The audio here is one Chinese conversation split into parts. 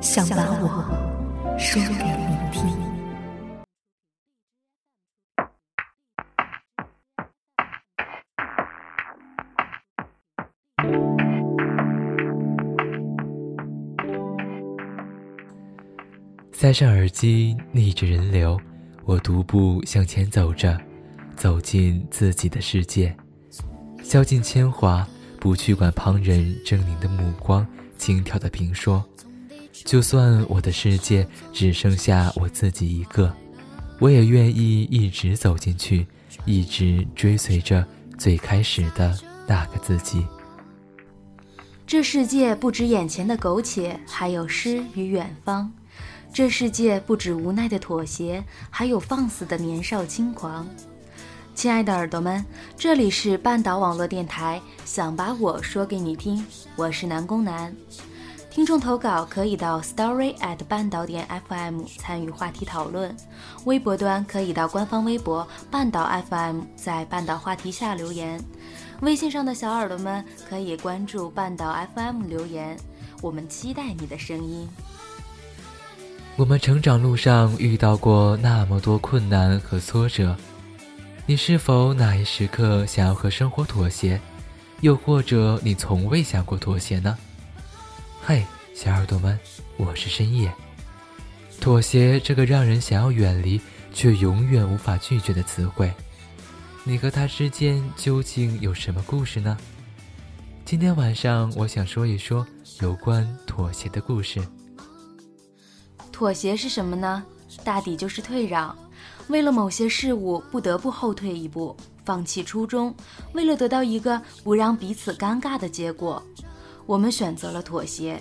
想把我。说给你听。塞上耳机，逆着人流，我独步向前走着，走进自己的世界，消尽铅华，不去管旁人狰狞的目光，轻佻的评说。就算我的世界只剩下我自己一个，我也愿意一直走进去，一直追随着最开始的那个自己。这世界不止眼前的苟且，还有诗与远方；这世界不止无奈的妥协，还有放肆的年少轻狂。亲爱的耳朵们，这里是半岛网络电台，想把我说给你听，我是南宫南。听众投稿可以到 story at 半岛点 fm 参与话题讨论，微博端可以到官方微博半岛 fm 在半岛话题下留言，微信上的小耳朵们可以关注半岛 fm 留言，我们期待你的声音。我们成长路上遇到过那么多困难和挫折，你是否哪一时刻想要和生活妥协，又或者你从未想过妥协呢？嘿，小耳朵们，我是深夜。妥协这个让人想要远离却永远无法拒绝的词汇，你和他之间究竟有什么故事呢？今天晚上我想说一说有关妥协的故事。妥协是什么呢？大抵就是退让，为了某些事物不得不后退一步，放弃初衷，为了得到一个不让彼此尴尬的结果。我们选择了妥协。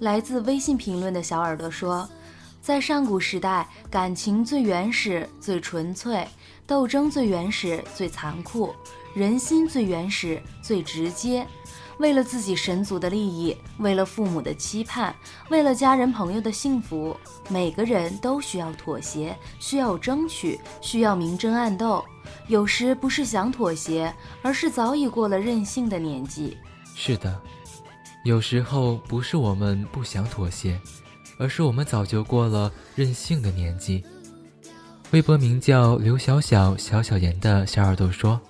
来自微信评论的小耳朵说，在上古时代，感情最原始、最纯粹，斗争最原始、最残酷，人心最原始、最直接。为了自己神族的利益，为了父母的期盼，为了家人朋友的幸福，每个人都需要妥协，需要争取，需要明争暗斗。有时不是想妥协，而是早已过了任性的年纪。是的。有时候不是我们不想妥协，而是我们早就过了任性的年纪。微博名叫刘小小小小言的小耳朵说：“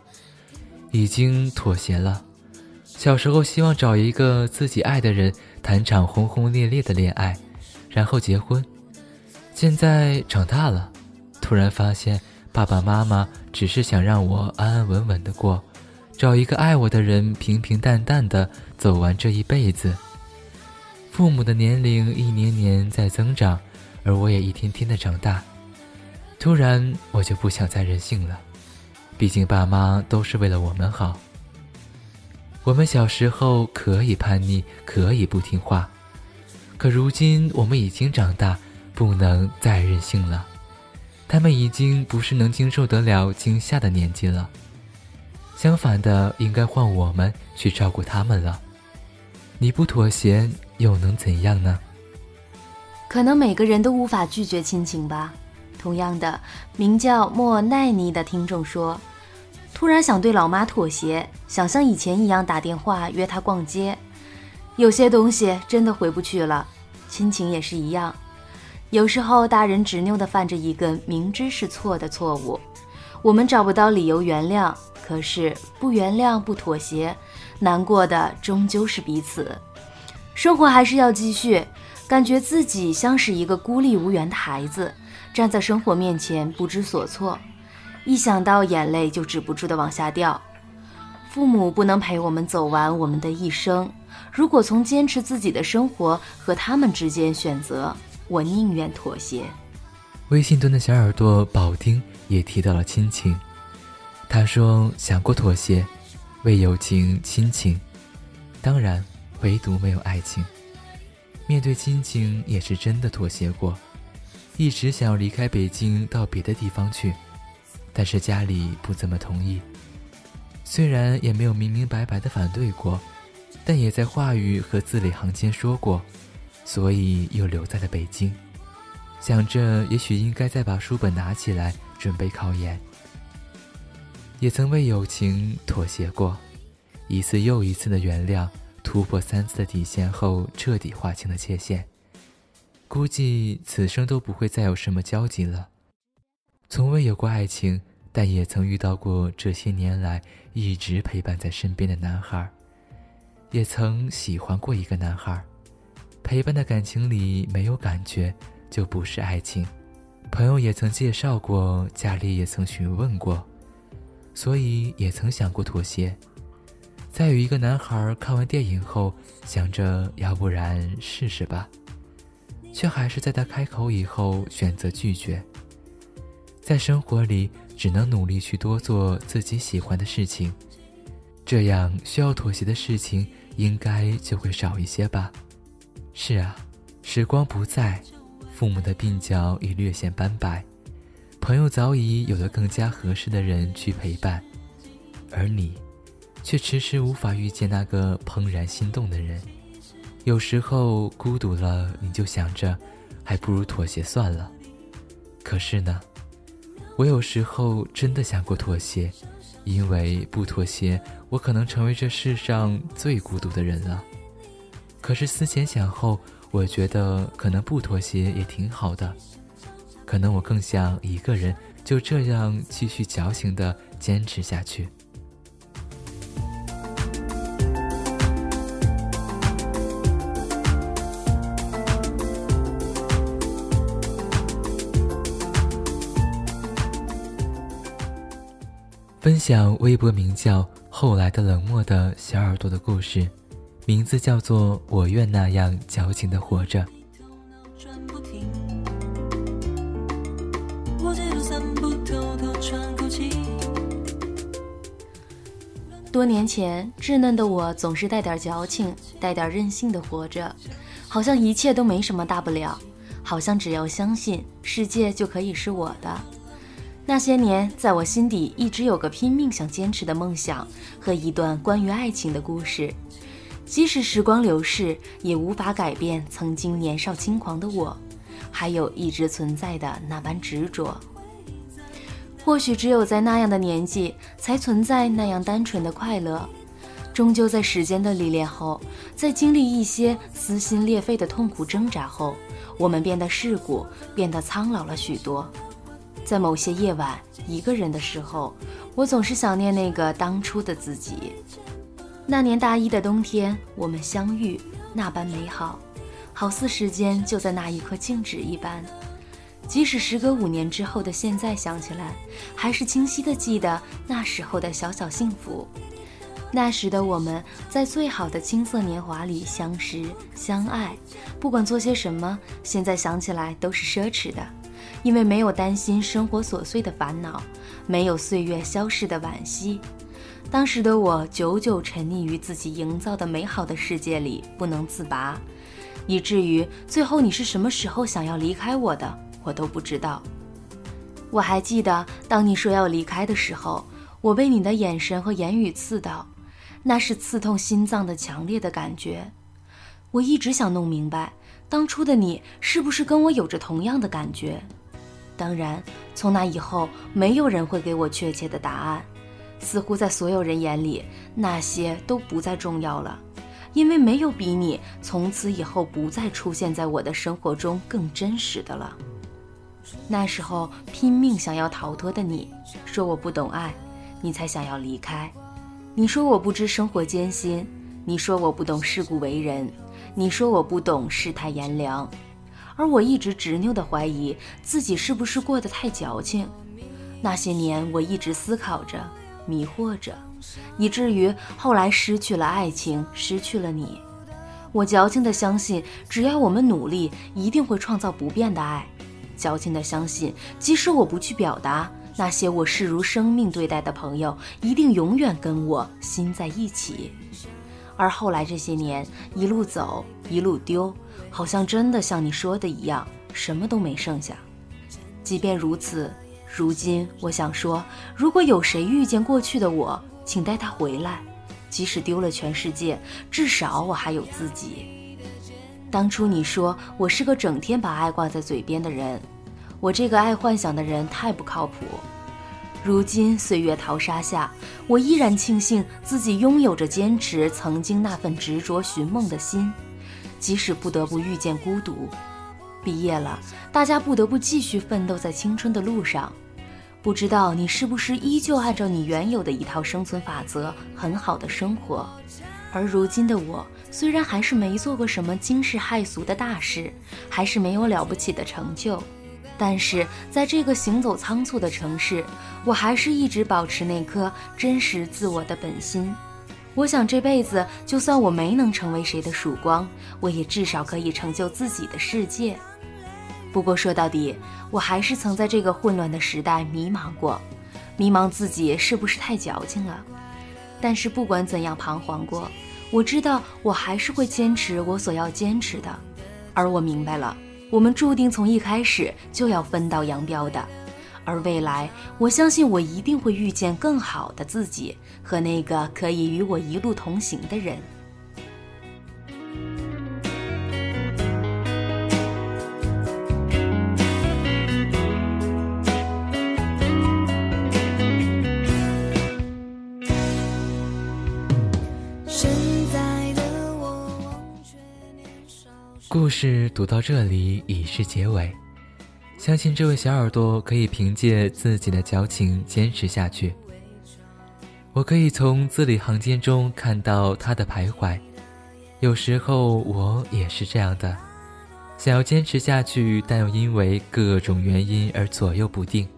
已经妥协了。小时候希望找一个自己爱的人谈场轰轰烈烈的恋爱，然后结婚。现在长大了，突然发现爸爸妈妈只是想让我安安稳稳的过。”找一个爱我的人，平平淡淡的走完这一辈子。父母的年龄一年年在增长，而我也一天天的长大。突然，我就不想再任性了。毕竟爸妈都是为了我们好。我们小时候可以叛逆，可以不听话，可如今我们已经长大，不能再任性了。他们已经不是能经受得了惊吓的年纪了。相反的，应该换我们去照顾他们了。你不妥协又能怎样呢？可能每个人都无法拒绝亲情吧。同样的，名叫莫奈尼的听众说：“突然想对老妈妥协，想像以前一样打电话约她逛街。有些东西真的回不去了，亲情也是一样。有时候大人执拗地犯着一个明知是错的错误，我们找不到理由原谅。”可是不原谅不妥协，难过的终究是彼此。生活还是要继续，感觉自己像是一个孤立无援的孩子，站在生活面前不知所措。一想到眼泪就止不住的往下掉。父母不能陪我们走完我们的一生，如果从坚持自己的生活和他们之间选择，我宁愿妥协。微信端的小耳朵宝丁也提到了亲情，他说想过妥协，为友情、亲情，当然唯独没有爱情。面对亲情也是真的妥协过，一直想要离开北京到别的地方去，但是家里不怎么同意。虽然也没有明明白白的反对过，但也在话语和字里行间说过，所以又留在了北京。想着也许应该再把书本拿起来准备考研。也曾为友情妥协过，一次又一次的原谅。突破三次的底线后，彻底划清了界限。估计此生都不会再有什么交集了。从未有过爱情，但也曾遇到过这些年来一直陪伴在身边的男孩。也曾喜欢过一个男孩，陪伴的感情里没有感觉，就不是爱情。朋友也曾介绍过，家里也曾询问过，所以也曾想过妥协。在与一个男孩看完电影后，想着要不然试试吧，却还是在他开口以后选择拒绝。在生活里，只能努力去多做自己喜欢的事情，这样需要妥协的事情应该就会少一些吧。是啊，时光不再，父母的鬓角已略显斑白，朋友早已有了更加合适的人去陪伴，而你。却迟迟无法遇见那个怦然心动的人。有时候孤独了，你就想着，还不如妥协算了。可是呢，我有时候真的想过妥协，因为不妥协，我可能成为这世上最孤独的人了。可是思前想后，我觉得可能不妥协也挺好的。可能我更想一个人就这样继续矫情的坚持下去。分享微博名叫“后来的冷漠”的小耳朵的故事，名字叫做“我愿那样矫情的活着”。不急就散步，偷偷喘口气多年前，稚嫩的我总是带点矫情、带点任性的活着，好像一切都没什么大不了，好像只要相信，世界就可以是我的。那些年，在我心底一直有个拼命想坚持的梦想和一段关于爱情的故事。即使时光流逝，也无法改变曾经年少轻狂的我，还有一直存在的那般执着。或许只有在那样的年纪，才存在那样单纯的快乐。终究在时间的历练后，在经历一些撕心裂肺的痛苦挣扎后，我们变得世故，变得苍老了许多。在某些夜晚，一个人的时候，我总是想念那个当初的自己。那年大一的冬天，我们相遇，那般美好，好似时间就在那一刻静止一般。即使时隔五年之后的现在想起来，还是清晰的记得那时候的小小幸福。那时的我们在最好的青涩年华里相识相爱，不管做些什么，现在想起来都是奢侈的。因为没有担心生活琐碎的烦恼，没有岁月消逝的惋惜，当时的我久久沉溺于自己营造的美好的世界里不能自拔，以至于最后你是什么时候想要离开我的，我都不知道。我还记得，当你说要离开的时候，我被你的眼神和言语刺到，那是刺痛心脏的强烈的感觉。我一直想弄明白，当初的你是不是跟我有着同样的感觉。当然，从那以后，没有人会给我确切的答案。似乎在所有人眼里，那些都不再重要了，因为没有比你从此以后不再出现在我的生活中更真实的了。那时候拼命想要逃脱的你，说我不懂爱，你才想要离开。你说我不知生活艰辛，你说我不懂世故为人，你说我不懂世态炎凉，而我一直执拗地怀疑自己是不是过得太矫情。那些年，我一直思考着，迷惑着，以至于后来失去了爱情，失去了你。我矫情地相信，只要我们努力，一定会创造不变的爱。矫情地相信，即使我不去表达，那些我视如生命对待的朋友，一定永远跟我心在一起。而后来这些年，一路走，一路丢，好像真的像你说的一样，什么都没剩下。即便如此，如今我想说，如果有谁遇见过去的我，请带他回来。即使丢了全世界，至少我还有自己。当初你说我是个整天把爱挂在嘴边的人，我这个爱幻想的人太不靠谱。如今岁月淘沙下，我依然庆幸自己拥有着坚持曾经那份执着寻梦的心，即使不得不遇见孤独。毕业了，大家不得不继续奋斗在青春的路上。不知道你是不是依旧按照你原有的一套生存法则很好的生活？而如今的我，虽然还是没做过什么惊世骇俗的大事，还是没有了不起的成就，但是在这个行走仓促的城市，我还是一直保持那颗真实自我的本心。我想这辈子，就算我没能成为谁的曙光，我也至少可以成就自己的世界。不过说到底，我还是曾在这个混乱的时代迷茫过，迷茫自己是不是太矫情了。但是不管怎样彷徨过，我知道我还是会坚持我所要坚持的。而我明白了，我们注定从一开始就要分道扬镳的。而未来，我相信我一定会遇见更好的自己和那个可以与我一路同行的人。故事读到这里已是结尾，相信这位小耳朵可以凭借自己的矫情坚持下去。我可以从字里行间中看到他的徘徊，有时候我也是这样的，想要坚持下去，但又因为各种原因而左右不定，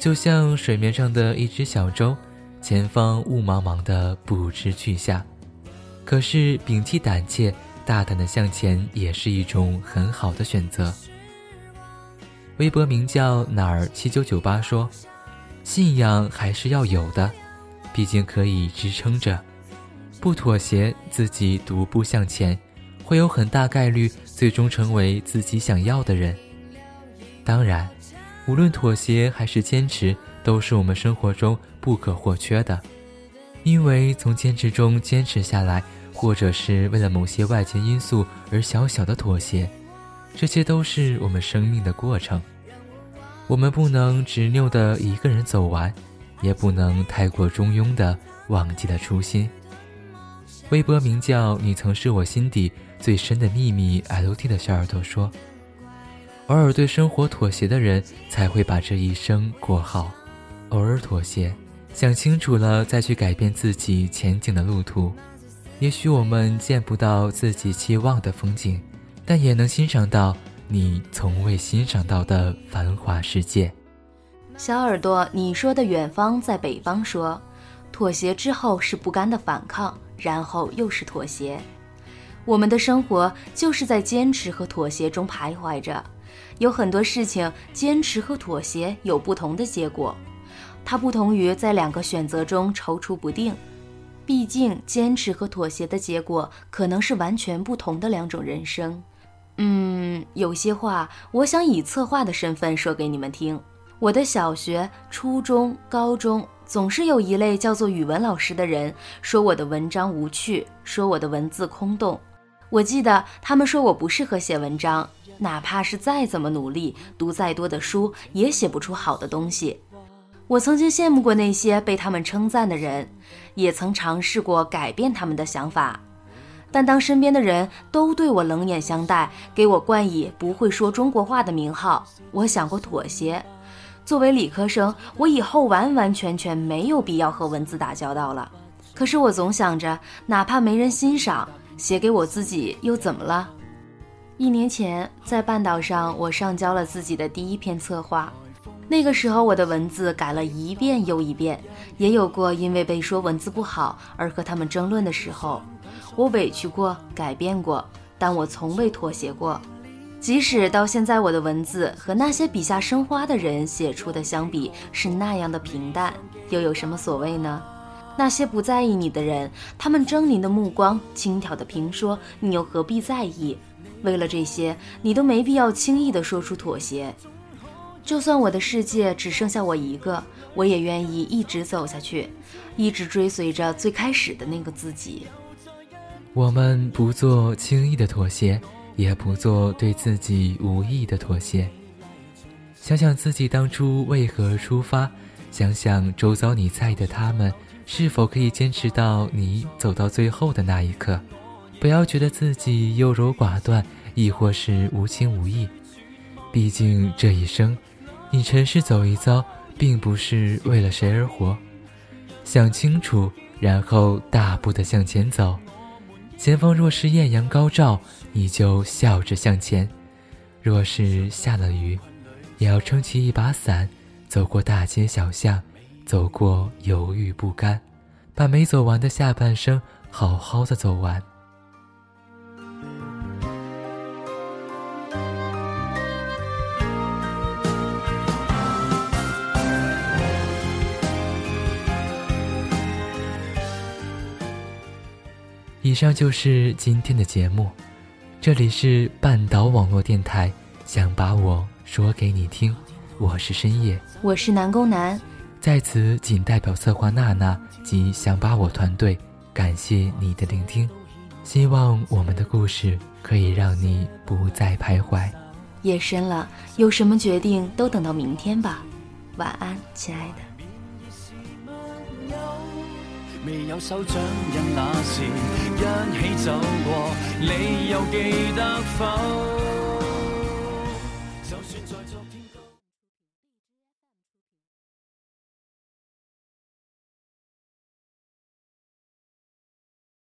就像水面上的一只小舟，前方雾茫茫的不知去向。可是摒弃胆怯。大胆的向前也是一种很好的选择。微博名叫哪儿七九九八说：“信仰还是要有的，毕竟可以支撑着。不妥协，自己独步向前，会有很大概率最终成为自己想要的人。当然，无论妥协还是坚持，都是我们生活中不可或缺的，因为从坚持中坚持下来。”或者是为了某些外界因素而小小的妥协，这些都是我们生命的过程。我们不能执拗的一个人走完，也不能太过中庸的忘记了初心。微博名叫“你曾是我心底最深的秘密 ”，LT 的小耳朵说：“偶尔对生活妥协的人，才会把这一生过好。偶尔妥协，想清楚了再去改变自己前景的路途。”也许我们见不到自己期望的风景，但也能欣赏到你从未欣赏到的繁华世界。小耳朵，你说的远方在北方，说妥协之后是不甘的反抗，然后又是妥协。我们的生活就是在坚持和妥协中徘徊着，有很多事情坚持和妥协有不同的结果，它不同于在两个选择中踌躇不定。毕竟，坚持和妥协的结果可能是完全不同的两种人生。嗯，有些话我想以策划的身份说给你们听。我的小学、初中、高中总是有一类叫做语文老师的人，说我的文章无趣，说我的文字空洞。我记得他们说我不适合写文章，哪怕是再怎么努力，读再多的书，也写不出好的东西。我曾经羡慕过那些被他们称赞的人，也曾尝试过改变他们的想法，但当身边的人都对我冷眼相待，给我冠以不会说中国话的名号，我想过妥协。作为理科生，我以后完完全全没有必要和文字打交道了。可是我总想着，哪怕没人欣赏，写给我自己又怎么了？一年前在半岛上，我上交了自己的第一篇策划。那个时候，我的文字改了一遍又一遍，也有过因为被说文字不好而和他们争论的时候。我委屈过，改变过，但我从未妥协过。即使到现在，我的文字和那些笔下生花的人写出的相比是那样的平淡，又有什么所谓呢？那些不在意你的人，他们狰狞的目光、轻佻的评说，你又何必在意？为了这些，你都没必要轻易地说出妥协。就算我的世界只剩下我一个，我也愿意一直走下去，一直追随着最开始的那个自己。我们不做轻易的妥协。也不做对自己无益的妥协。想想自己当初为何出发，想想周遭你在意的他们是否可以坚持到你走到最后的那一刻。不要觉得自己优柔寡断，亦或是无情无义。毕竟这一生，你尘世走一遭，并不是为了谁而活。想清楚，然后大步的向前走。前方若是艳阳高照，你就笑着向前；若是下了雨，也要撑起一把伞，走过大街小巷，走过犹豫不甘，把没走完的下半生好好的走完。上就是今天的节目，这里是半岛网络电台，想把我说给你听，我是深夜，我是南宫南，在此仅代表策划娜娜及想把我团队感谢你的聆听，希望我们的故事可以让你不再徘徊。夜深了，有什么决定都等到明天吧，晚安，亲爱的。未有手掌印那时，一起走过，你又记得否？